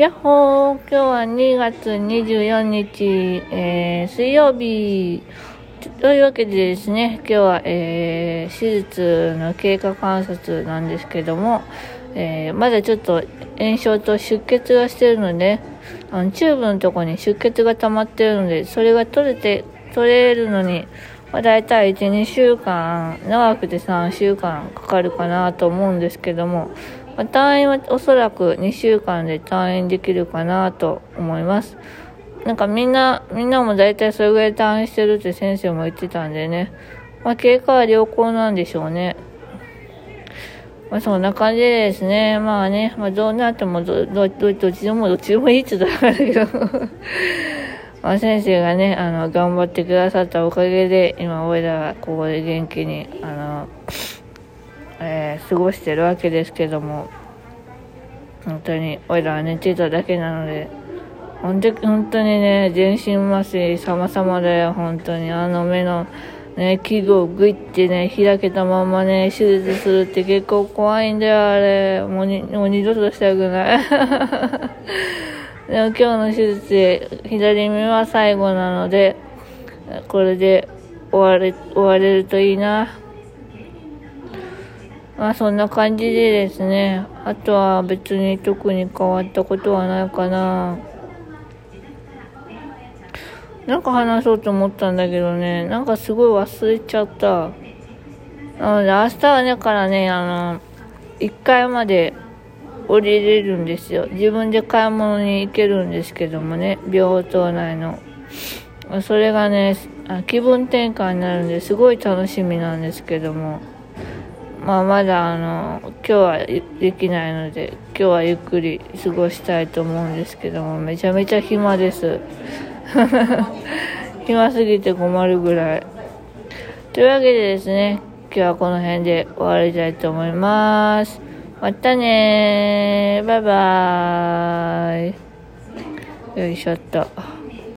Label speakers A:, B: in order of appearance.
A: やっほー、今日は2月24日、えー、水曜日、というわけでですね、今日は、えー、手術の経過観察なんですけども、えー、まだちょっと炎症と出血がしてるので、あのチューブのとこに出血が溜まってるので、それが取れて、取れるのに、まあ、大体1、2週間、長くて3週間かかるかなと思うんですけども、まあ、退院はおそらく2週間で退院できるかなと思います。なんかみんな、みんなも大体それぐらい退院してるって先生も言ってたんでね。まあ経過は良好なんでしょうね。まあそんな感じでですね。まあね、まあどうなってもど、ど、ど、どっちでもどっちでもいいって言ったらけど。まあ先生がね、あの、頑張ってくださったおかげで、今俺らがここで元気に、あの、えー、過ごしてるわけですけども、本当に、俺らは寝てただけなので、本当本当にね、全身麻酔様々だよ、本当に。あの目の、ね、器具をグイってね、開けたままね、手術するって結構怖いんだよ、あれ。もうに、もう二度としたくない。でも今日の手術で、左目は最後なので、これで終われ、終われるといいな。まあそんな感じでですね、あとは別に特に変わったことはないかな。なんか話そうと思ったんだけどね、なんかすごい忘れちゃった。なので明日はねからね、あの、1階まで降りれるんですよ。自分で買い物に行けるんですけどもね、病棟内の。それがね、気分転換になるんですごい楽しみなんですけども。まあ、まだあの今日はできないので今日はゆっくり過ごしたいと思うんですけどもめちゃめちゃ暇です。暇すぎて困るぐらい。というわけでですね今日はこの辺で終わりたいと思います。またねバイバーイ。よいしょっと。